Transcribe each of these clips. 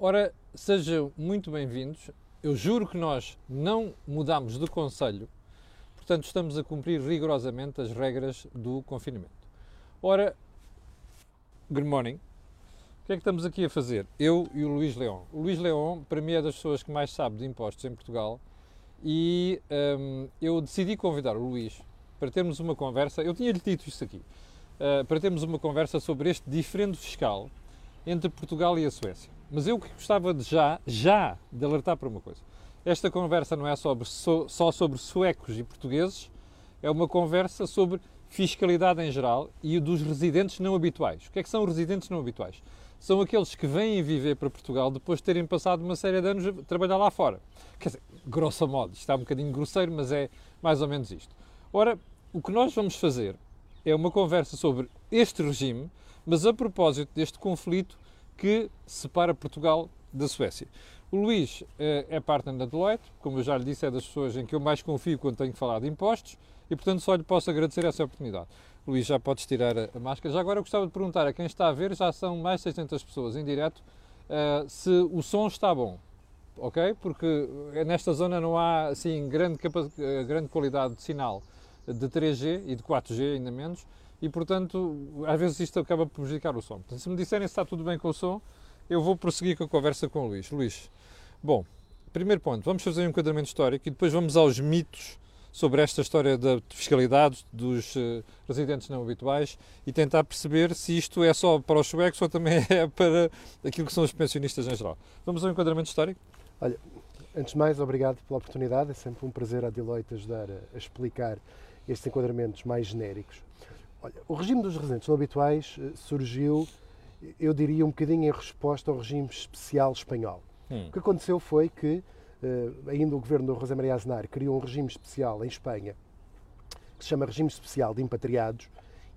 Ora, sejam muito bem-vindos. Eu juro que nós não mudamos de conselho, portanto, estamos a cumprir rigorosamente as regras do confinamento. Ora, good morning. O que é que estamos aqui a fazer? Eu e o Luís Leão. O Luís Leão, para mim, é das pessoas que mais sabe de impostos em Portugal e hum, eu decidi convidar o Luís para termos uma conversa. Eu tinha-lhe dito isto aqui. Uh, para termos uma conversa sobre este diferendo fiscal entre Portugal e a Suécia. Mas eu gostava de já, já, de alertar para uma coisa. Esta conversa não é sobre, so, só sobre suecos e portugueses, é uma conversa sobre fiscalidade em geral e dos residentes não habituais. O que é que são residentes não habituais? São aqueles que vêm viver para Portugal depois de terem passado uma série de anos a trabalhar lá fora. Quer dizer, grosso modo, está um bocadinho grosseiro, mas é mais ou menos isto. Ora, o que nós vamos fazer é uma conversa sobre este regime, mas a propósito deste conflito que separa Portugal da Suécia. O Luís é, é partner da Deloitte, como eu já lhe disse, é das pessoas em que eu mais confio quando tenho que falar de impostos e, portanto, só lhe posso agradecer essa oportunidade. Luís, já podes tirar a, a máscara. Já agora eu gostava de perguntar a quem está a ver, já são mais de 600 pessoas em direto, uh, se o som está bom, ok? Porque nesta zona não há, assim, grande, grande qualidade de sinal de 3G e de 4G, ainda menos, e portanto, às vezes isto acaba por prejudicar o som. Portanto, se me disserem se está tudo bem com o som, eu vou prosseguir com a conversa com o Luís. Luís, bom, primeiro ponto, vamos fazer um enquadramento histórico e depois vamos aos mitos sobre esta história da fiscalidade dos uh, residentes não habituais e tentar perceber se isto é só para os suecos ou também é para aquilo que são os pensionistas em geral. Vamos ao enquadramento histórico? Olha, antes de mais, obrigado pela oportunidade. É sempre um prazer à Deloitte ajudar a explicar estes enquadramentos mais genéricos. Olha, o regime dos residentes não habituais eh, surgiu, eu diria, um bocadinho em resposta ao regime especial espanhol. Hum. O que aconteceu foi que, eh, ainda o governo do José Maria Aznar criou um regime especial em Espanha, que se chama Regime Especial de Impatriados,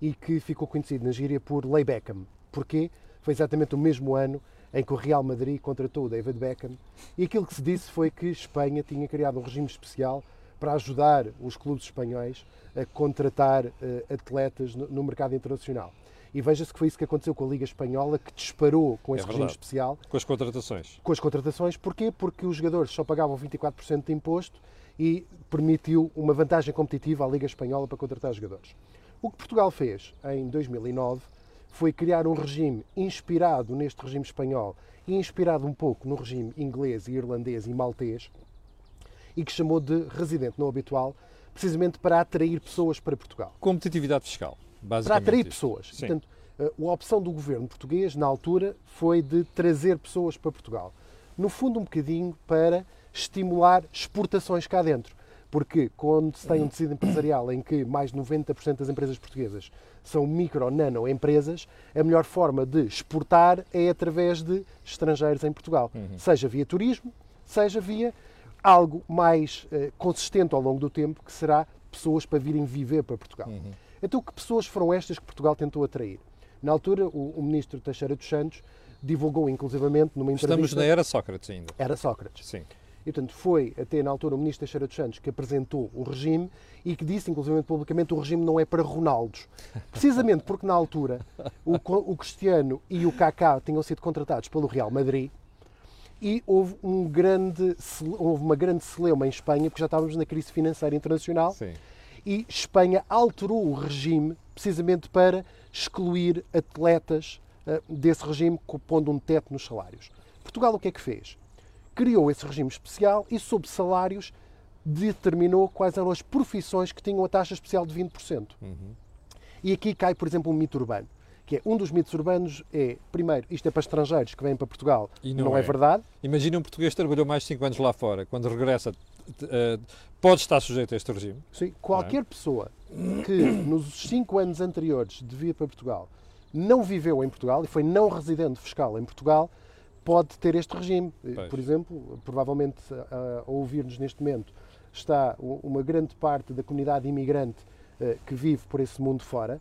e que ficou conhecido na gíria por Lei Beckham. Porquê? Foi exatamente o mesmo ano em que o Real Madrid contratou o David Beckham, e aquilo que se disse foi que Espanha tinha criado um regime especial para ajudar os clubes espanhóis a contratar uh, atletas no, no, mercado internacional. E veja-se que foi isso que aconteceu com a Liga Espanhola, que disparou com é esse é regime especial. Com as contratações. Com as contratações. Porquê? Porque os jogadores só pagavam 24% de imposto e permitiu uma vantagem competitiva à Liga Espanhola para contratar jogadores. O que Portugal fez em 2009 foi criar um regime inspirado neste regime espanhol e inspirado um pouco no regime inglês, irlandês e maltês, e que chamou de residente não habitual, precisamente para atrair pessoas para Portugal. Competitividade fiscal, basicamente. Para atrair pessoas. Sim. Portanto, eh, a opção do governo português, na altura, foi de trazer pessoas para Portugal. No fundo, um bocadinho para estimular exportações cá dentro. Porque quando se tem um tecido empresarial em que mais de 90% das empresas portuguesas são micro ou nano empresas, a melhor forma de exportar é através de estrangeiros em Portugal. Uhum. Seja via turismo, seja via algo mais uh, consistente ao longo do tempo, que será pessoas para virem viver para Portugal. Uhum. Então, que pessoas foram estas que Portugal tentou atrair? Na altura, o, o ministro Teixeira dos Santos divulgou, inclusivamente, numa entrevista... Estamos na era Sócrates ainda. Era Sócrates. Sim. E, portanto, foi até na altura o ministro Teixeira dos Santos que apresentou o regime e que disse, inclusive publicamente, o regime não é para Ronaldos. Precisamente porque na altura o, o Cristiano e o Kaká tinham sido contratados pelo Real Madrid e houve, um grande, houve uma grande celeuma em Espanha, porque já estávamos na crise financeira internacional, Sim. e Espanha alterou o regime precisamente para excluir atletas uh, desse regime, pondo um teto nos salários. Portugal o que é que fez? Criou esse regime especial e, sob salários, determinou quais eram as profissões que tinham a taxa especial de 20%. Uhum. E aqui cai, por exemplo, um mito urbano que é um dos mitos urbanos é, primeiro, isto é para estrangeiros que vêm para Portugal, e não, não é. é. verdade. Imagina um português que trabalhou mais de 5 anos lá fora, quando regressa, uh, pode estar sujeito a este regime. Sim, qualquer é? pessoa que nos 5 anos anteriores de vir para Portugal não viveu em Portugal e foi não residente fiscal em Portugal, pode ter este regime. Pois. Por exemplo, provavelmente a, a ouvir-nos neste momento está uma grande parte da comunidade imigrante que vive por esse mundo fora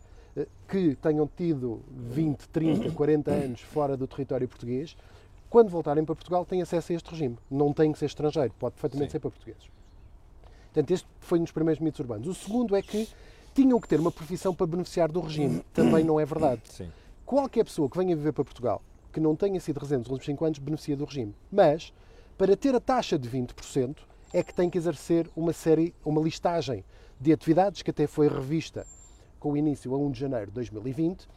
que tenham tido 20, 30, 40 anos fora do território português, quando voltarem para Portugal têm acesso a este regime. Não tem que ser estrangeiro, pode perfeitamente Sim. ser para portugueses. Portanto, este foi um dos primeiros mitos urbanos. O segundo é que tinham que ter uma profissão para beneficiar do regime. Também não é verdade. Sim. Qualquer pessoa que venha viver para Portugal que não tenha sido residente nos últimos 5 anos beneficia do regime. Mas, para ter a taxa de 20%, é que tem que exercer uma série, uma listagem de atividades que até foi revista com o início a 1 de janeiro de 2020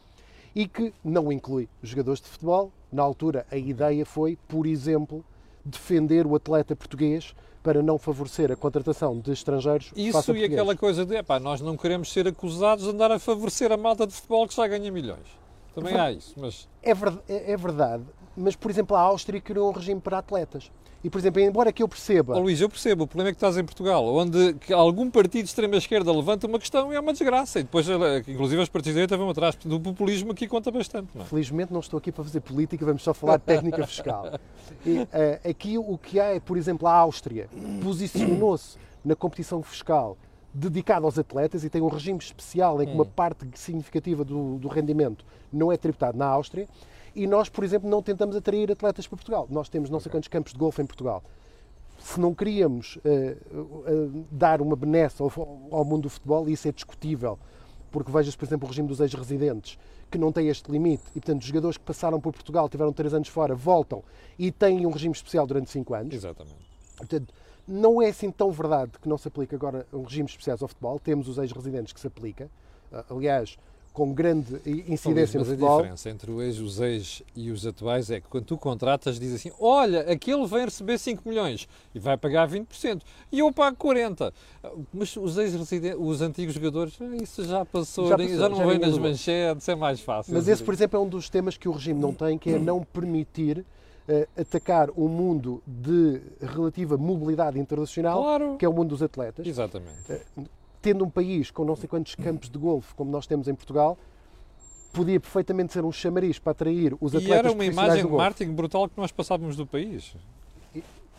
e que não inclui jogadores de futebol. Na altura, a ideia foi, por exemplo, defender o atleta português para não favorecer a contratação de estrangeiros. Isso e aquela coisa de, epá, nós não queremos ser acusados de andar a favorecer a malta de futebol que já ganha milhões. Também há isso, mas... É, é, é verdade, mas, por exemplo, a Áustria criou um regime para atletas. E, por exemplo, embora que eu perceba. Oh, Luís, eu percebo. O problema é que estás em Portugal, onde algum partido de extrema-esquerda levanta uma questão e é uma desgraça. E depois, inclusive, os partidos de direita vão atrás. Do populismo aqui conta bastante. Não é? Felizmente não estou aqui para fazer política, vamos só falar de técnica fiscal. E, uh, aqui o que há é, por exemplo, a Áustria posicionou-se na competição fiscal dedicada aos atletas e tem um regime especial em que uma hum. parte significativa do, do rendimento não é tributado na Áustria e nós, por exemplo, não tentamos atrair atletas para Portugal. Nós temos não sei quantos campos de golfe em Portugal. Se não queríamos uh, uh, dar uma benesse ao, ao, mundo do futebol, isso é discutível, porque vejas, por exemplo, o regime dos ex-residentes, que não tem este limite, e portanto os jogadores que passaram por Portugal, tiveram três anos fora, voltam e têm um regime especial durante cinco anos. Exatamente. Portanto, não é assim tão verdade que não se aplica agora um regime especial ao futebol. Temos os ex-residentes que se aplica. Aliás, com grande incidência Luís, no futebol. a diferença entre os ex e os atuais é que quando tu contratas diz assim, olha, aquele vem receber 5 milhões e vai pagar 20% e eu pago 40. Mas os ex os antigos jogadores, ah, isso já passou, já, passou, já não já vem nas manchetes, é mais fácil. Mas esse, por exemplo, é um dos temas que o regime não tem, que é não permitir uh, atacar um mundo de relativa mobilidade internacional, claro. que é o mundo dos atletas. Exatamente. Tendo um país com não sei quantos campos de golfe como nós temos em Portugal, podia perfeitamente ser um chamariz para atrair os atletas E era uma imagem de marketing brutal que nós passávamos do país.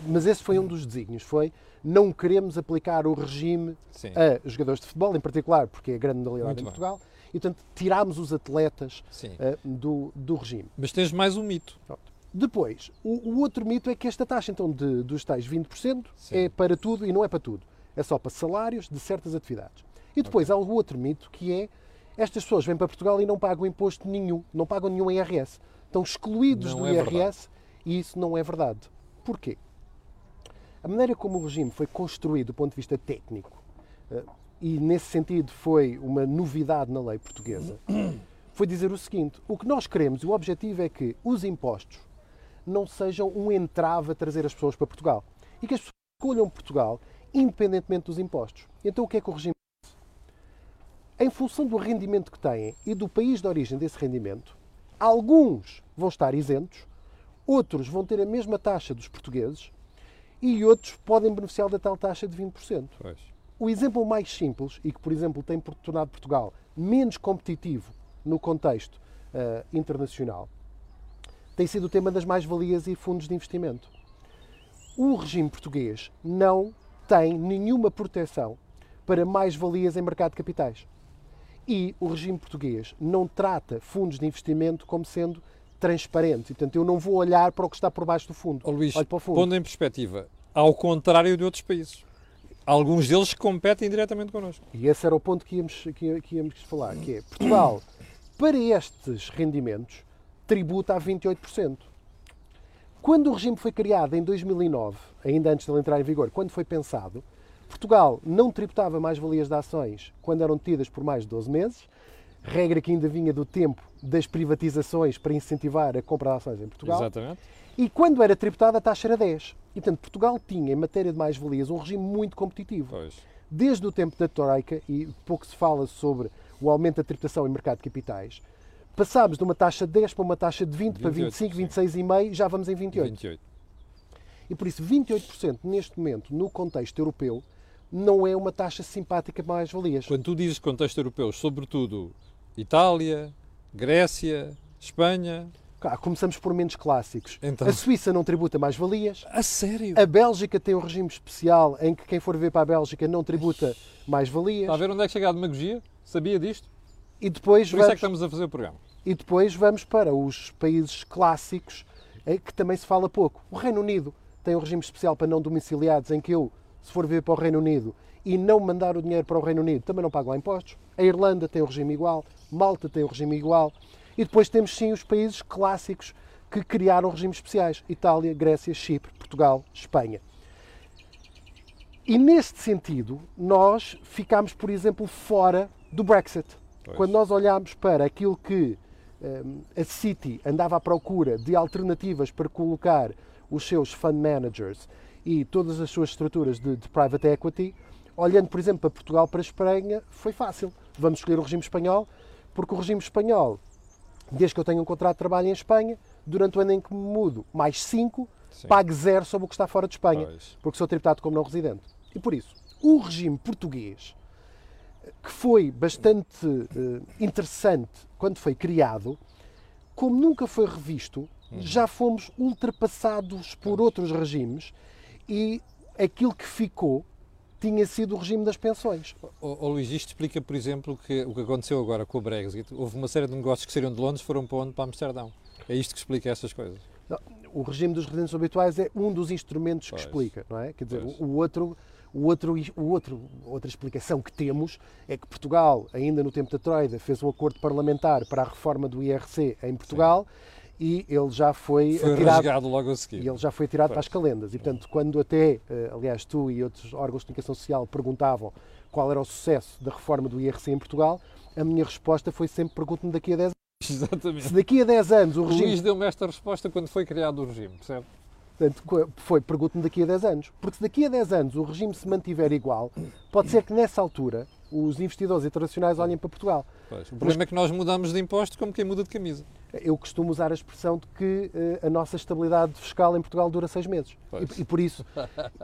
Mas esse foi um dos desígnios, foi não queremos aplicar o regime Sim. a jogadores de futebol, em particular, porque é a grande modalidade Muito em Portugal, e portanto tirámos os atletas uh, do, do regime. Mas tens mais um mito. Pronto. Depois, o, o, outro mito é que esta taxa então de, dos tais 20% Sim. é para tudo e não é para tudo é só para salários de certas atividades. E depois okay. há o outro mito que é estas pessoas vêm para Portugal e não pagam imposto nenhum, não pagam nenhum IRS. Estão excluídos não do é IRS verdade. e isso não é verdade. Porquê? A maneira como o regime foi construído do ponto de vista técnico, eh, e nesse sentido foi uma novidade na lei portuguesa, foi dizer o seguinte: o que nós queremos, o objetivo é que os impostos não sejam um entrave a trazer as pessoas para Portugal. E que as pessoas escolham Portugal independentemente dos impostos. Então o que é que o regime faz? Em função do rendimento que têm e do país de origem desse rendimento, alguns vão estar isentos, outros vão ter a mesma taxa dos portugueses e outros podem beneficiar da tal taxa de 20%. Pois. O exemplo mais simples, e que, por exemplo, tem tornado Portugal menos competitivo no contexto uh, internacional, tem sido o tema das mais-valias e fundos de investimento. O regime português não tem nenhuma proteção para mais-valias em mercado de capitais. E o regime português não trata fundos de investimento como sendo transparentes. E, portanto, eu não vou olhar para o que está por baixo do fundo. Oh, Luís, Olho para o fundo. pondo em perspectiva, ao contrário de outros países. Alguns deles competem diretamente connosco. E esse era o ponto que íamos, que, que íamos falar, que é Portugal, para estes rendimentos, tributa a 28%. Quando o regime foi criado em 2009, ainda antes de ele entrar em vigor, quando foi pensado, Portugal não tributava mais-valias de ações quando eram tidas por mais de 12 meses, regra que ainda vinha do tempo das privatizações para incentivar a compra de ações em Portugal. Exatamente. E quando era tributada, a taxa era 10. E, portanto, Portugal tinha, em matéria de mais-valias, um regime muito competitivo. Pois. Desde o tempo da Troika, e pouco se fala sobre o aumento da tributação em mercado de capitais, passámos de uma taxa de 10 para uma taxa de 20, 28, para 25, 26,5, já vamos em 28. 28. E por isso, 28% neste momento, no contexto europeu, não é uma taxa simpática mais-valias. Quando tu dizes contexto europeu, sobretudo Itália, Grécia, Espanha. Ah, começamos por menos clássicos. Então... A Suíça não tributa mais-valias. A sério? A Bélgica tem um regime especial em que quem for ver para a Bélgica não tributa mais-valias. Está a ver onde é que chega a demagogia? Sabia disto? E depois por vamos... isso é que estamos a fazer o programa. E depois vamos para os países clássicos, que também se fala pouco. O Reino Unido tem um regime especial para não domiciliados, em que eu, se for ver para o Reino Unido e não mandar o dinheiro para o Reino Unido, também não pago lá impostos. A Irlanda tem um regime igual, Malta tem um regime igual. E depois temos sim os países clássicos que criaram regimes especiais: Itália, Grécia, Chipre, Portugal, Espanha. E neste sentido, nós ficámos, por exemplo, fora do Brexit. Pois. Quando nós olhámos para aquilo que a City andava à procura de alternativas para colocar os seus fund managers e todas as suas estruturas de, de private equity, olhando, por exemplo, para Portugal, para a Espanha, foi fácil. Vamos escolher o regime espanhol, porque o regime espanhol, desde que eu tenho um contrato de trabalho em Espanha, durante o ano em que me mudo, mais 5, Sim. pague zero sobre o que está fora de Espanha, Pois. porque sou tributado como não residente. E por isso, o regime português, que foi bastante eh, interessante quando foi criado, como nunca foi revisto, já fomos ultrapassados por outros regimes e aquilo que ficou tinha sido o regime das pensões. Ó ó, Luís, isto explica, por exemplo, que o que aconteceu agora com o Brexit. Houve uma série de negócios que saíram de Londres foram para onde? Para Amsterdão. É isto que explica essas coisas. Não, O regime dos residentes habituais é um dos instrumentos Pois. que explica, não é? Quer dizer, Pois. o o outro, o outro, o outro, outra explicação que temos é que Portugal, ainda no tempo da Troida, fez um acordo parlamentar para a reforma do IRC em Portugal e ele já foi, Foi atirado, rasgado logo a seguir. e ele já foi tirado para as calendas. E, portanto, quando até, eh, aliás, tu e outros órgãos de comunicação social perguntavam qual era o sucesso da reforma do IRC em Portugal, a minha resposta foi sempre pergunto-me daqui a 10 anos. Exatamente. Se daqui a 10 anos o O regime Luís deu-me esta resposta quando foi criado o regime, percebe? Portanto, foi, pergunto-me daqui a 10 anos. Porque se daqui a 10 anos o regime se mantiver igual, pode ser que nessa altura os investidores internacionais olhem para Portugal. Pois. O problema é que nós mudamos de imposto como quem muda de camisa. Eu costumo usar a expressão de que eh, a nossa estabilidade fiscal em Portugal dura seis meses. E, e por isso,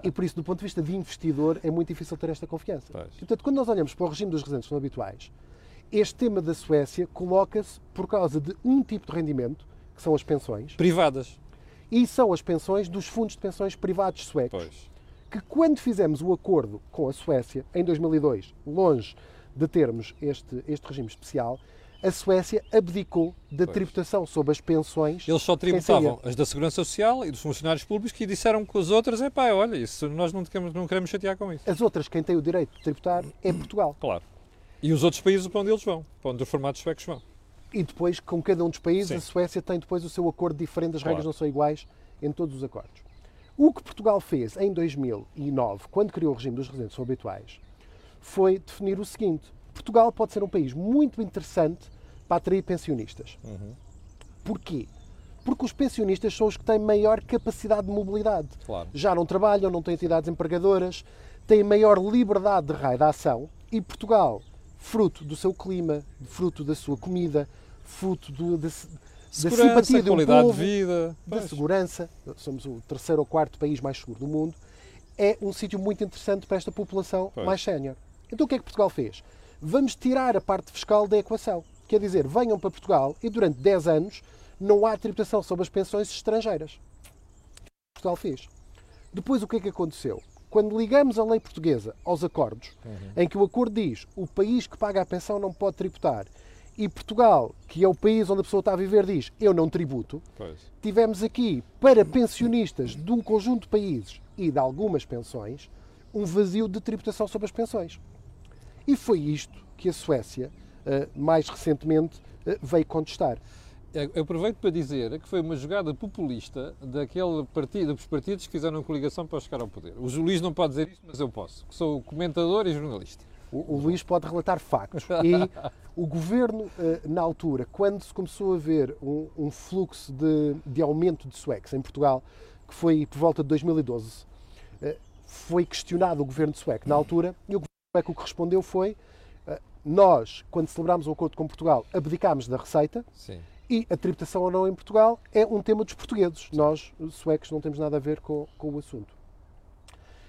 e por isso, do ponto de vista de investidor, é muito difícil ter esta confiança. Pois. E, portanto, quando nós olhamos para o regime dos residentes não habituais, este tema da Suécia coloca-se por causa de um tipo de rendimento, que são as pensões, Privadas. E são as pensões dos fundos de pensões privados suecos. Pois. que quando fizemos o acordo com a Suécia, em 2002, longe de termos este, este regime especial, a Suécia abdicou da Pois. tributação sobre as pensões. Eles só tributavam as da Segurança Social e dos funcionários públicos que disseram que as outras, é pá, olha, isso nós não queremos, não queremos chatear com isso. As outras, quem tem o direito de tributar é Portugal. Claro. E os outros países para onde eles vão, para onde os formatos suecos vão. E depois, com cada um dos países, Sim. a Suécia tem depois o seu acordo diferente, as regras Claro. não são iguais em todos os acordos. O que Portugal fez em 2009, quando criou o regime dos residentes habituais, foi definir o seguinte: Portugal pode ser um país muito interessante para atrair pensionistas. Porquê? Porque os pensionistas são os que têm maior capacidade de mobilidade. Claro. Já não trabalham, não têm entidades empregadoras, têm maior liberdade de raio de ação e Portugal, fruto do seu clima, fruto da sua comida, fruto do, da, da Segurança, simpatia de um qualidade povo, de vida. da Pois. segurança, somos o terceiro ou quarto país mais seguro do mundo, é um sítio muito interessante para esta população Pois. mais sénior. Então o que é que Portugal fez? Vamos tirar a parte fiscal da equação. Quer dizer, venham para Portugal e durante 10 anos não há tributação sobre as pensões estrangeiras. Portugal fez. Depois o que é que aconteceu? Quando ligamos a lei portuguesa aos acordos, em que o acordo diz o país que paga a pensão não pode tributar, e Portugal, que é o país onde a pessoa está a viver, diz eu não tributo, Pois. tivemos aqui, para pensionistas de um conjunto de países e de algumas pensões, um vazio de tributação sobre as pensões. E foi isto que a Suécia, eh, mais recentemente, eh, veio contestar. Eu aproveito para dizer que foi uma jogada populista daquele partido, dos partidos que fizeram coligação para chegar ao poder. O Luís não pode dizer isto, mas eu posso, que sou comentador e jornalista. O, o Luís pode relatar factos. E o governo, eh, na altura, quando se começou a ver um, um fluxo de, de aumento de suecos em Portugal, que foi por volta de 2012, eh, foi questionado o governo sueco na altura, e o governo sueco o que respondeu foi: eh, nós, quando celebramos o acordo com Portugal, abdicámos da receita Sim. e a tributação ou não em Portugal é um tema dos portugueses. Nós, suecos, não temos nada a ver com, com o assunto.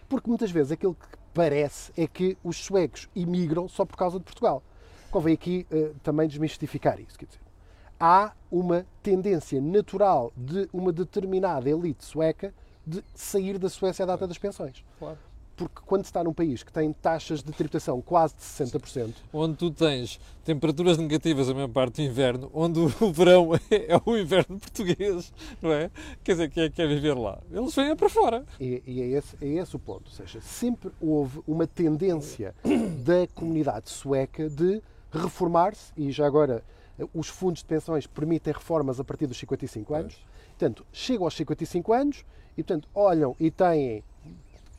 Porque muitas vezes aquilo que parece é que os suecos imigram só por causa de Portugal. Convém aqui eh, também desmistificar isso. Quer dizer, há uma tendência natural de uma determinada elite sueca de sair da Suécia à data das pensões. Claro. Porque quando se está num país que tem taxas de tributação quase de 60%, Onde tu tens temperaturas negativas a maior parte do inverno, onde o verão é o inverno português, não é? Quer dizer, quem é que quer viver lá? Eles vêm para fora. E, e é, esse, é esse o ponto. Ou seja, sempre houve uma tendência da comunidade sueca de reformar-se, e já agora eh, os fundos de pensões permitem reformas a partir dos 55 anos, portanto, chegam aos 55 anos e, portanto, olham e têm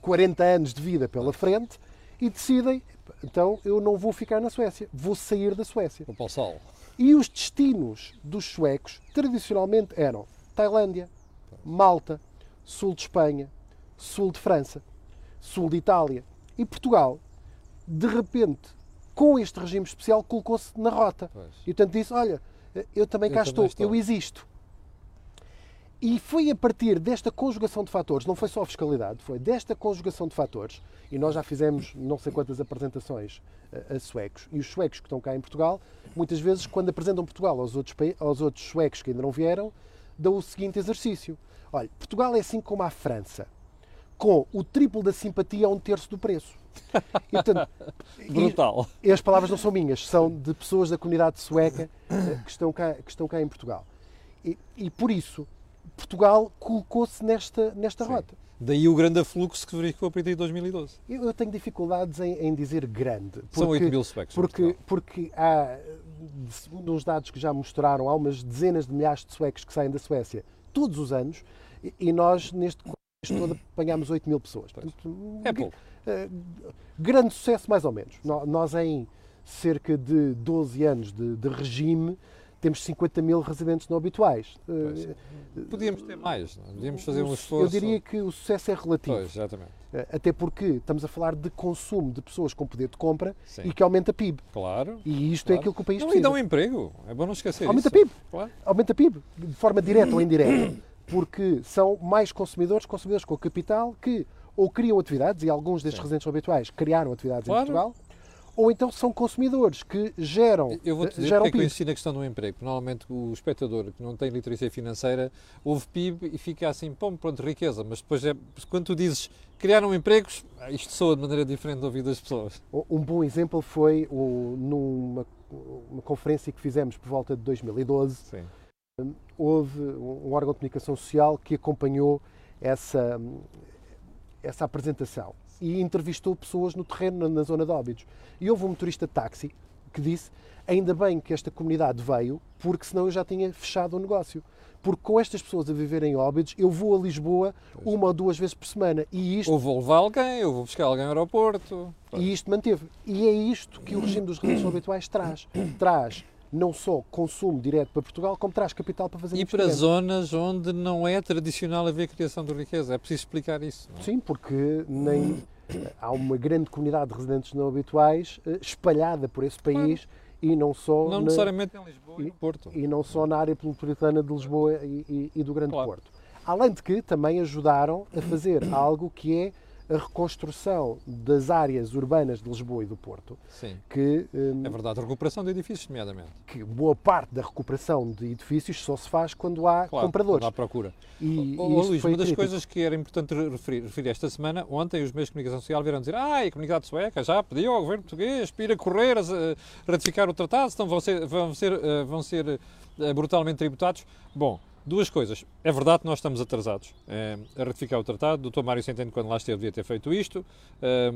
40 anos de vida pela frente e decidem, então eu não vou ficar na Suécia, vou sair da Suécia. Vou para o sol. E os destinos dos suecos tradicionalmente eram Tailândia, Malta, sul de Espanha, sul de França, sul de Itália e Portugal. De repente, com este regime especial, colocou-se na rota. Pois. E portanto disse: Olha, eu também Eu cá também estou, estou. eu existo. E foi a partir desta conjugação de fatores, não foi só a fiscalidade, foi desta conjugação de fatores, e nós já fizemos não sei quantas apresentações a, a suecos, e os suecos que estão cá em Portugal, muitas vezes, quando apresentam Portugal aos outros, aos outros suecos que ainda não vieram, dão o seguinte exercício. Olha, Portugal é assim como a França, com o triplo da simpatia a um terço do preço. E, portanto, e- Brutal. e as palavras não são minhas, são de pessoas da comunidade sueca eh, que estão cá, que estão cá em Portugal. E, e por isso, Portugal colocou-se nesta, nesta Sim. rota. Daí o grande afluxo que verificou a partir de 2012. Eu, eu tenho dificuldades em, em dizer grande. São porque- 8 mil suecos. Porque, porque há, segundo uns dados que já mostraram, há umas dezenas de milhares de suecos que saem da Suécia todos os anos e, e nós, neste contexto todo, apanhámos 8 mil pessoas. Portanto, É pouco. eh, grande sucesso, mais ou menos. No- Nós, em cerca de 12 anos de, de regime, temos 50 mil residentes não habituais. Pois. Eh, Podíamos ter mais, não é? podíamos fazer um esforço. Eu diria que o sucesso é relativo. Pois, exatamente. Eh, Até porque estamos a falar de consumo de pessoas com poder de compra Sim. e que aumenta a PIB. Claro. E isto Claro. é aquilo que o país Não, e precisa. dão emprego. É bom não esquecer Aumenta isso. a PIB. Claro. aumenta a PIB, de forma direta ou indireta, porque são mais consumidores, consumidores com capital, que ou criam atividades, e alguns destes Sim. residentes habituais criaram atividades Claro. em Portugal, ou então são consumidores que geram, Eu vou te dizer geram porque é que eu PIB. insisto na questão do emprego. Normalmente o espectador que não tem literacia financeira ouve PIB e fica assim, pô, pronto, riqueza. Mas depois, é, quando tu dizes criaram empregos, ah, isto soa de maneira diferente do ouvido das pessoas. Um bom exemplo foi o- numa uma conferência que fizemos por volta de 2012, Sim. houve um órgão de comunicação social que acompanhou essa, essa apresentação e entrevistou pessoas no terreno, na, na zona de Óbidos. E houve um motorista de táxi que disse ainda bem que esta comunidade veio, porque senão eu já tinha fechado o negócio. Porque com estas pessoas a viverem em Óbidos, eu vou a Lisboa Pois. uma ou duas vezes por semana. E isto Ou vou levar alguém, ou vou buscar alguém ao aeroporto. e isto manteve. E é isto que o regime dos residentes habituais traz. Traz não só consumo direto para Portugal, como traz capital para fazer E para zonas onde não é tradicional haver criação de riqueza. É preciso explicar isso. é? Sim, porque nem há uma grande comunidade de residentes não habituais eh, espalhada por esse país e não só Não na, necessariamente em Lisboa e e- no Porto. e não só na área metropolitana de Lisboa e, e- e do Grande Claro. Porto. Além de que também ajudaram a fazer algo que é a reconstrução das áreas urbanas de Lisboa e do Porto, Sim. que eh, É verdade, a recuperação de edifícios, nomeadamente. que boa parte da recuperação de edifícios só se faz quando há Claro, compradores. quando há procura. E, ó, isto Luís, uma das crítico. coisas que era importante re- referir, referir esta semana, ontem os meios de comunicação social vieram dizer ah, a comunidade sueca já pediu ao governo português para ir a correr a, ratificar o tratado, então vão ser, vão ser, eh, vão ser eh, brutalmente tributados. Bom, duas coisas. É verdade que nós estamos atrasados eh, a ratificar o tratado, o Dr. Mário Centeno, quando lá esteve, devia ter feito isto, eh,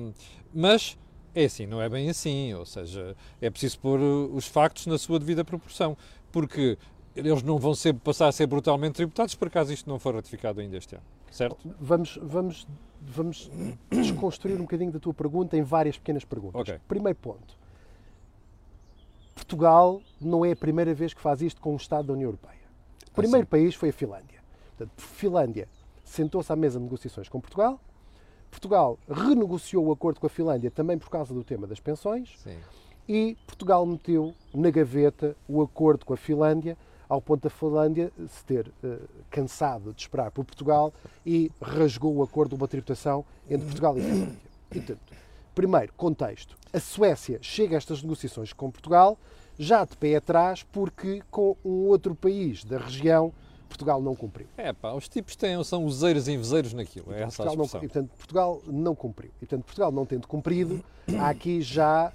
mas é assim, não é bem assim, ou seja, é preciso pôr uh, os factos na sua devida proporção, porque eles não vão ser, passar a ser brutalmente tributados por acaso isto não for ratificado ainda este ano, certo? Vamos, vamos, vamos desconstruir um bocadinho da tua pergunta em várias pequenas perguntas. Ok. Primeiro ponto. Portugal não é a primeira vez que faz isto com um Estado da União Europeia. O primeiro sim. país foi a Finlândia. Portanto, Finlândia sentou-se à mesa de negociações com Portugal. Portugal renegociou o acordo com a Finlândia também por causa do tema das pensões. Sim. e Portugal meteu na gaveta o acordo com a Finlândia, ao ponto da Finlândia se ter eh, cansado de esperar por Portugal e rasgou o acordo de uma tributação entre Portugal e Finlândia. E, portanto, primeiro, contexto. A Suécia chega a estas negociações com Portugal já de pé atrás porque com um outro país da região Portugal não cumpriu. É pá, os tipos têm, são useiros e invezeiros naquilo, é essa a Portugal não, expressão. e, portanto, Portugal não cumpriu. E, portanto, Portugal não tendo cumprido, há aqui já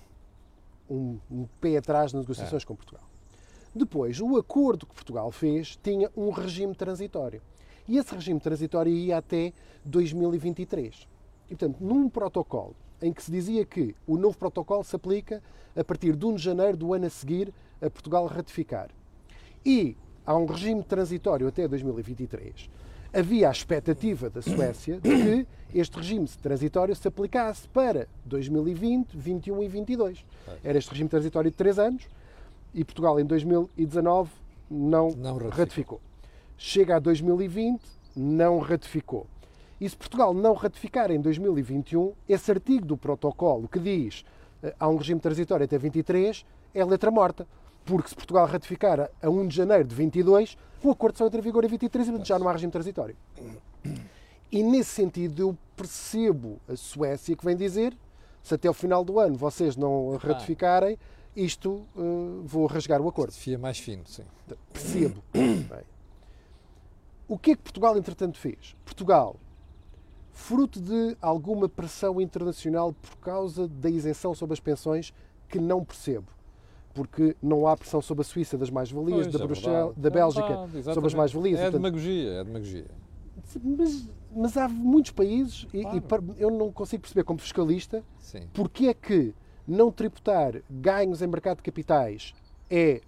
um, um pé atrás nas negociações com Portugal. Depois, o acordo que Portugal fez tinha um regime transitório. E esse regime transitório ia até 2023. E, portanto, num protocolo em que se dizia que o novo protocolo se aplica a partir de 1 de janeiro do ano a seguir a Portugal ratificar. E há um regime transitório até 2023, havia a expectativa da Suécia de que este regime transitório se aplicasse para 2020, 21 e 22. Era este regime transitório de três anos e Portugal em 2019 não, Não ratificou. ratificou. Chega a 2020, não ratificou. E se Portugal não ratificar em 2021, esse artigo do protocolo que diz eh, há um regime transitório até 23 é letra morta. Porque se Portugal ratificar a- a 1 de janeiro de 22, o acordo só entra em vigor em 23 e portanto, já não há regime transitório. E nesse sentido eu percebo a Suécia que vem dizer se até ao final do ano vocês não ratificarem, isto eh, vou rasgar o acordo. Fia mais fino, sim. Percebo. Bem, o que é que Portugal, entretanto, fez? Portugal, fruto de alguma pressão internacional por causa da isenção sobre as pensões, que não percebo. Porque não há pressão sobre a Suíça das mais-valias, da, é Bruxelas, da É Bélgica verdade, sobre as mais-valias. É Portanto, demagogia, é demagogia. mas, mas há muitos países, e- e, Claro. par- eu não consigo perceber como fiscalista, Sim. porque é que não tributar ganhos em mercado de capitais é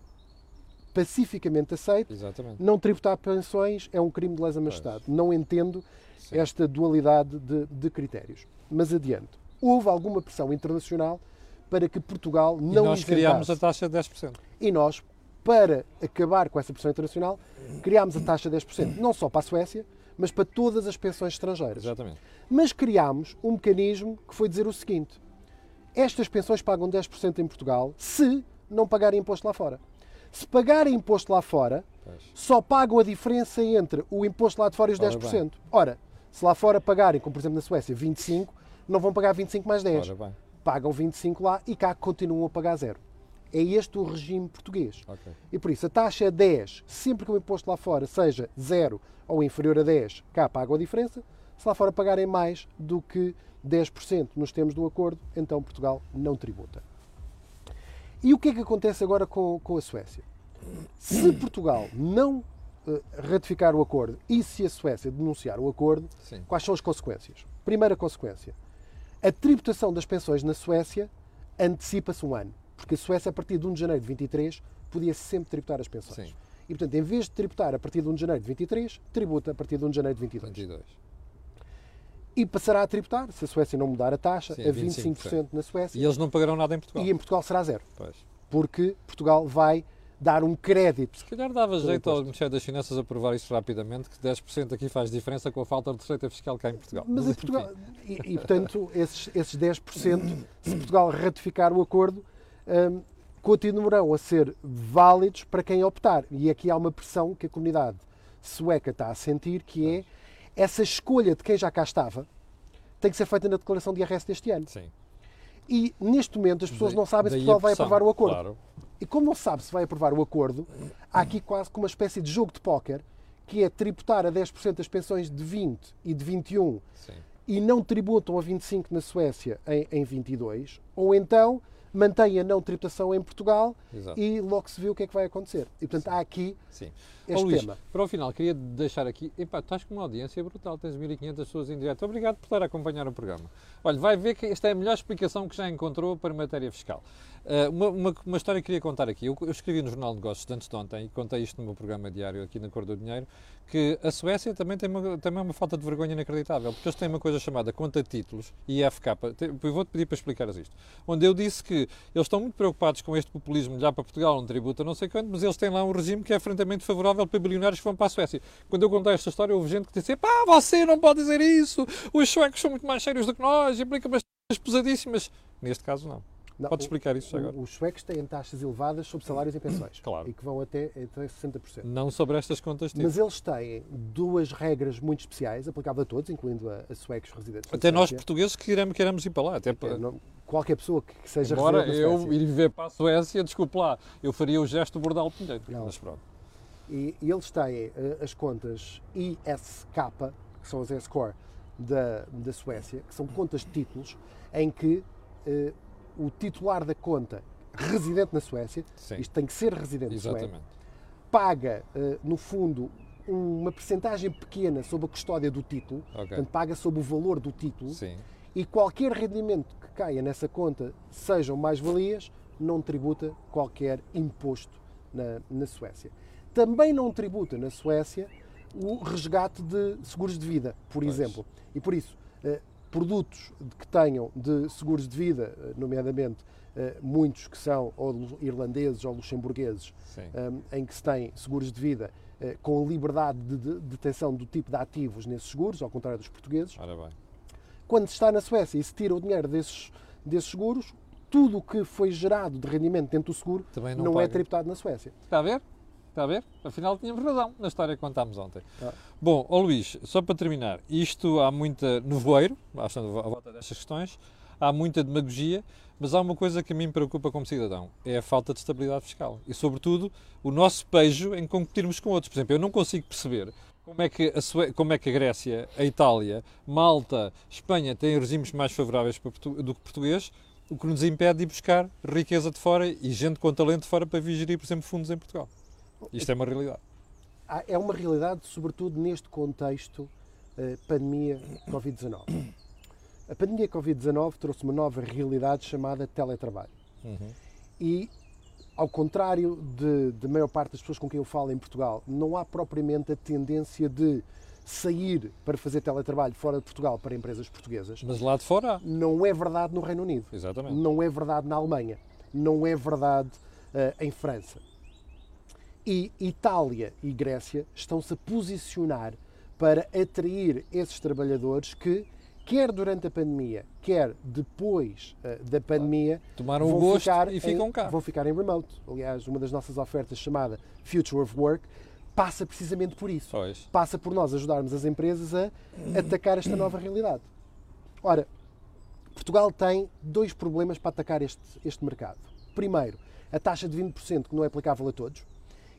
pacificamente aceito Exatamente. não tributar pensões é um crime de lesa majestade. Não entendo Sim. esta dualidade de, de critérios. Mas adiante. Houve alguma pressão internacional para que Portugal E não nós criámos a taxa de 10%. E nós, para acabar com essa pressão internacional, criámos a taxa de 10%, não só para a Suécia, mas para todas as pensões estrangeiras. Exatamente. Mas criámos um mecanismo que foi dizer o seguinte: estas pensões pagam 10% em Portugal se não pagarem imposto lá fora. Se pagarem imposto lá fora, Pois. só pagam a diferença entre o imposto lá de fora e os Ora 10%. Ora, se lá fora pagarem, como por exemplo na Suécia, 25, não vão pagar 25 mais 10. Ora bem. Pagam 25 lá e cá continuam a pagar zero. É este o regime português. Ok. E por isso a taxa é 10, sempre que o imposto lá fora seja zero ou inferior a 10, cá pagam a diferença. Se lá fora pagarem mais do que 10% nos termos do acordo, então Portugal não tributa. E o que é que acontece agora com, com a Suécia? Se Portugal não ratificar o acordo e se a Suécia denunciar o acordo, Sim. quais são as consequências? Primeira consequência: a tributação das pensões na Suécia antecipa-se um ano. Porque a Suécia, a partir de 1 de janeiro de 23, podia sempre tributar as pensões. Sim. E, portanto, em vez de tributar a partir de 1 de janeiro de 23, tributa a partir de 1 de janeiro de 22. 22. E passará a tributar, se a Suécia não mudar a taxa, Sim, a 25%, na Suécia E eles não pagarão nada em Portugal. e em Portugal será zero. Pois. Porque Portugal vai dar um crédito. Se calhar dava jeito ao. Ministério das Finanças aprovar isso rapidamente, que 10% aqui faz diferença com a falta de receita fiscal cá em Portugal. Mas em. Portugal, e, e, portanto, esses, esses 10%, se Portugal ratificar o acordo, hum, continuarão a ser válidos para quem optar. E aqui há uma pressão que a comunidade sueca está a sentir, que é essa escolha de quem já cá estava tem que ser feita na declaração de IRS deste ano. Sim. E neste momento as pessoas não sabem se a Portugal vai aprovar o acordo. Claro. E como não sabe se vai aprovar o acordo, há aqui quase como uma espécie de jogo de póquer, que é tributar a 10% as pensões de 20 e de 21 Sim. e não tributam a 25 na Suécia em, em 22, ou então mantêm a não tributação em Portugal Exato. e logo se vê o que é que vai acontecer. E portanto há aqui Sim. este Ó, Luís, tema. para o final, queria deixar aqui. Epá, estás com uma audiência brutal, tens 1500 pessoas em direto. Obrigado por estar a acompanhar o programa. Olha, vai ver que esta é a melhor explicação que já encontrou para matéria fiscal. Ah, uma, uma, uma história que queria contar aqui. Eu, eu escrevi no Jornal de Negócios antes de ontem e contei isto no meu programa diário aqui na Cor do Dinheiro, que a Suécia também tem uma, também uma falta de vergonha inacreditável, porque eles têm uma coisa chamada conta títulos, IFK. Te- Eu vou-te pedir para explicares isto. Onde eu disse que eles estão muito preocupados com este populismo já para Portugal, não tributa não sei quanto, mas eles têm lá um regime que é francamente favorável para bilionários que vão para a Suécia. Quando eu contei esta história, houve gente que disse: pá, você não pode dizer isso, os suecos são muito mais sérios do que nós, implica umas pesadíssimas. Neste caso, não. Não, Podes o- explicar isso agora? Os suecos têm taxas elevadas sobre salários e pensões. Claro. E que vão até, até 60%. Não sobre estas contas de Mas eles têm duas regras muito especiais, aplicáveis a todos, incluindo a, a suecos residentes Até nós portugueses que queremos, queremos ir para lá. Até É, para... não- qualquer pessoa que que seja na eu ir viver para a Suécia, desculpe lá, eu faria o gesto bordal Pinheiro. Mas pronto. E, e eles têm eh, as contas ISK, que são as S-Core da, da Suécia, que são contas de títulos, em que eh, o titular da conta, residente na Suécia, Sim. isto tem que ser residente sueco, Exatamente. paga, eh, no fundo, uma percentagem pequena sobre a custódia do título, Ok. portanto, paga sobre o valor do título, Sim. e qualquer rendimento que caia nessa conta, sejam mais-valias, não tributa qualquer imposto na, na Suécia. também não tributa na Suécia o resgate de seguros de vida, por Pois. exemplo. E por isso, eh, produtos que tenham de seguros de vida, eh, nomeadamente eh, muitos que são ou irlandeses ou luxemburgueses, eh, em que se tem seguros de vida com liberdade de de detenção do tipo de ativos nesses seguros, ao contrário dos portugueses, quando se está na Suécia e se tira o dinheiro desses, desses seguros, tudo o que foi gerado de rendimento dentro do seguro Também não, não, é tributado na Suécia. Está a ver? Está a ver? Afinal tínhamos razão na história que contámos ontem. Ah. Bom, ó Luís, só para terminar, isto há muita nevoeiro, à volta destas questões, há muita demagogia, mas há uma coisa que a mim me preocupa como cidadão, é a falta de estabilidade fiscal. E, sobretudo, o nosso pejo em competirmos com outros. Por exemplo, eu não consigo perceber como é que a, Sue- como é que a Grécia, a Itália, Malta, Espanha têm regimes mais favoráveis Portu- do que português, o que nos impede de ir buscar riqueza de fora e gente com talento de fora para vir gerir, por exemplo, fundos em Portugal. Isto é uma realidade. É uma realidade, sobretudo neste contexto eh, pandemia Covid-19. A pandemia Covid-19 trouxe uma nova realidade chamada teletrabalho. Uhum. E, ao contrário de, de maior parte das pessoas com quem eu falo em Portugal, não há propriamente a tendência de sair para fazer teletrabalho fora de Portugal para empresas portuguesas. Mas lá de fora. Não é verdade no Reino Unido. Exatamente. Não é verdade na Alemanha. Não é verdade eh, em França. E Itália e Grécia estão-se a posicionar para atrair esses trabalhadores que, quer durante a pandemia, quer depois eh, da pandemia, Tomaram o vão gosto ficar e ficam em, cá. Vão ficar em remote. Aliás, uma das nossas ofertas chamada Future of Work passa precisamente por isso Pois. passa por nós ajudarmos as empresas a atacar esta nova realidade. Ora, Portugal tem dois problemas para atacar este, este mercado. Primeiro, a taxa de 20% que não é aplicável a todos.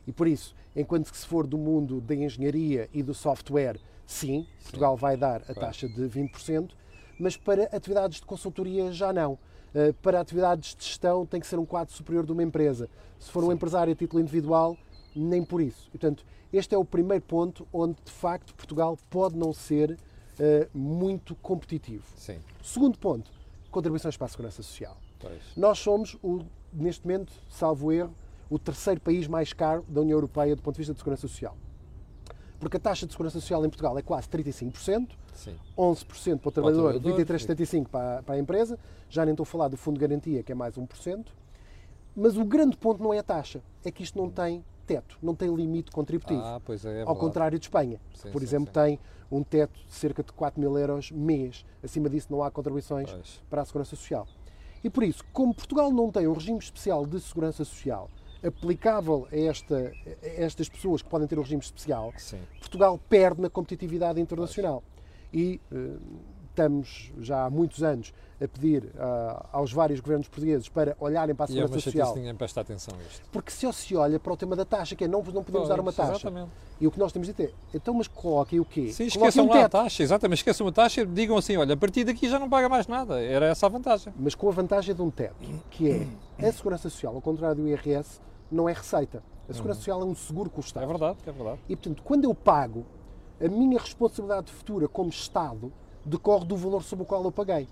E por isso, enquanto que se for do mundo da engenharia e do software, sim, Portugal vai dar a taxa de 20%, mas para atividades de consultoria já não. Uh, Para atividades de gestão tem que ser um quadro superior de uma empresa. Se for um empresário a título individual, nem por isso. E, portanto, este é o primeiro ponto onde, de facto, Portugal pode não ser uh, muito competitivo. Sim. Segundo ponto, contribuições para a Segurança Social. Pois. Nós somos, o, neste momento, salvo erro, o terceiro país mais caro da União Europeia do ponto de vista de Segurança Social. Porque a taxa de Segurança Social em Portugal é quase 35%, Sim. 11% para o trabalhador, trabalhador, 23,75% para, para a empresa. Já nem estou a falar do Fundo de Garantia, que é mais 1%. Mas o grande ponto não é a taxa, é que isto não tem teto, não tem limite contributivo. Ah, pois é, é Ao contrário de Espanha, Sim, por sim, exemplo, sim. tem um teto de cerca de 4 mil euros mês. Acima disso não há contribuições Pois. para a Segurança Social. E por isso, como Portugal não tem um regime especial de Segurança Social aplicável a, esta, a estas pessoas que podem ter um regime especial, Sim. Portugal perde na competitividade internacional. E eh, estamos já há muitos anos a pedir ah, aos vários governos portugueses para olharem para a E é uma Segurança Social. ninguém presta atenção a isto. Porque se se olha para o tema da taxa, que é não, não podemos dar uma taxa. Exatamente. E o que nós temos de ter, então, mas coloquem o quê? Sim, esqueçam um lá a teto. taxa, exatamente, esqueçam a taxa e digam assim, olha, a partir daqui já não paga mais nada. Era essa a vantagem. mas com a vantagem de um teto, que é a Segurança Social, ao contrário do IRS, não é receita. A Segurança Social é um seguro com o Estado. É verdade, é verdade. E, portanto, quando eu pago, a minha responsabilidade futura como Estado decorre do valor sobre o qual eu paguei.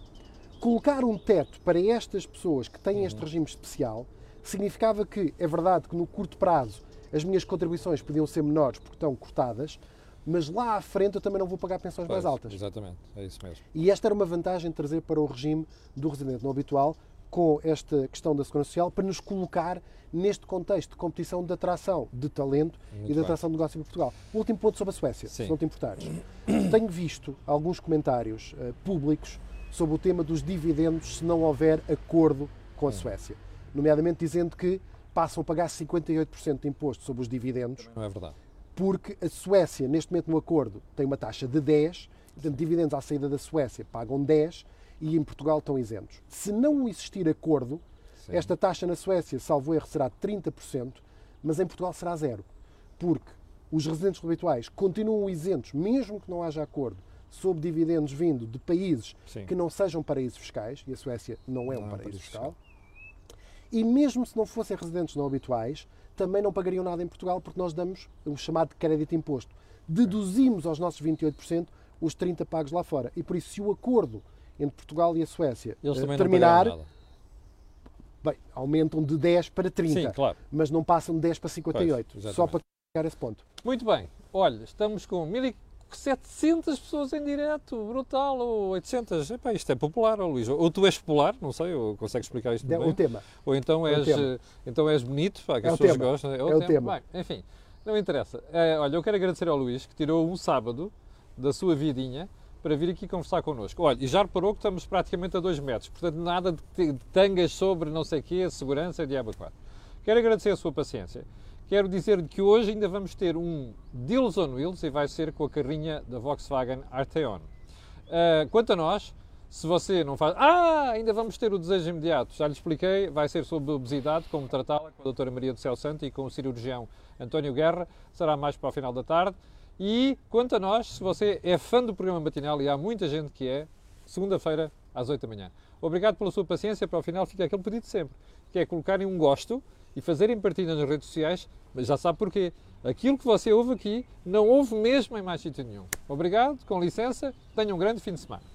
Colocar um teto para estas pessoas que têm este regime especial significava que, é verdade que no curto prazo as minhas contribuições podiam ser menores porque estão cortadas, mas lá à frente eu também não vou pagar pensões mais Pois, altas. Exatamente, é isso mesmo. E esta era uma vantagem de trazer para o regime do residente não habitual com esta questão da segurança social para nos colocar neste contexto de competição de atração de talento Muito e de bem. atração de negócio em Portugal. O último ponto sobre a Suécia, Sim. se não te importares. Tenho visto alguns comentários eh, públicos sobre o tema dos dividendos se não houver acordo com a Hum. Suécia. Nomeadamente dizendo que passam a pagar 58% de imposto sobre os dividendos Não é verdade. porque a Suécia, neste momento no acordo, tem uma taxa de 10, portanto, dividendos à saída da Suécia pagam 10 e em Portugal estão isentos. Se não existir acordo, Sim. esta taxa na Suécia, salvo erro, será 30%, mas em Portugal será zero, porque os residentes habituais continuam isentos, mesmo que não haja acordo, sobre dividendos vindo de países Sim. que não sejam paraísos fiscais, e a Suécia não é Não um é um paraíso paraíso fiscal, e mesmo se não fossem residentes não habituais, também não pagariam nada em Portugal porque nós damos o chamado crédito imposto. Deduzimos aos nossos 28% os 30 pagos lá fora. E por isso, se o acordo entre Portugal e a Suécia também terminar, bem, aumentam de 10 para 30, Sim, claro. mas não passam de 10 para 58. Pois, Só para a esse ponto. Muito bem. Olha, estamos com 1700 pessoas em direto, brutal, ou 800. Epá, isto é popular, oh, Luís. Ou tu és popular, não sei, ou consegues explicar isto É bem. o tema. Ou então É és, tema. eh, então és bonito, pá, que É as pessoas tema. gostam. É o tema. Bem, enfim, não interessa. Eh, olha, eu quero agradecer ao Luís que tirou um sábado da sua vidinha para vir aqui conversar connosco. Olha, e já reparou que estamos praticamente a dois metros, portanto nada de de tangas sobre não sei o quê, segurança diabo quatro. Quero agradecer a sua paciência. Quero dizer que hoje ainda vamos ter um Deals on Wheels e vai ser com a carrinha da Volkswagen Arteon. Uh, quanto a nós, se você não faz. Ah, ainda vamos ter o desejo imediato. Já lhe expliquei, vai ser sobre obesidade, como tratá-la com a doutora Maria do Céu Santo e com o cirurgião António Guerra. Será mais para o final da tarde. E quanto a nós, se você é fã do programa matinal, e há muita gente que é, segunda-feira às 8 da manhã. Obrigado pela sua paciência. Para o final fica aquele pedido sempre, que é colocarem um gosto e fazerem partilha nas redes sociais, mas já sabe porquê. Aquilo que você ouve aqui não ouve mesmo em mais sítio nenhum. Obrigado, com licença, tenha um grande fim de semana.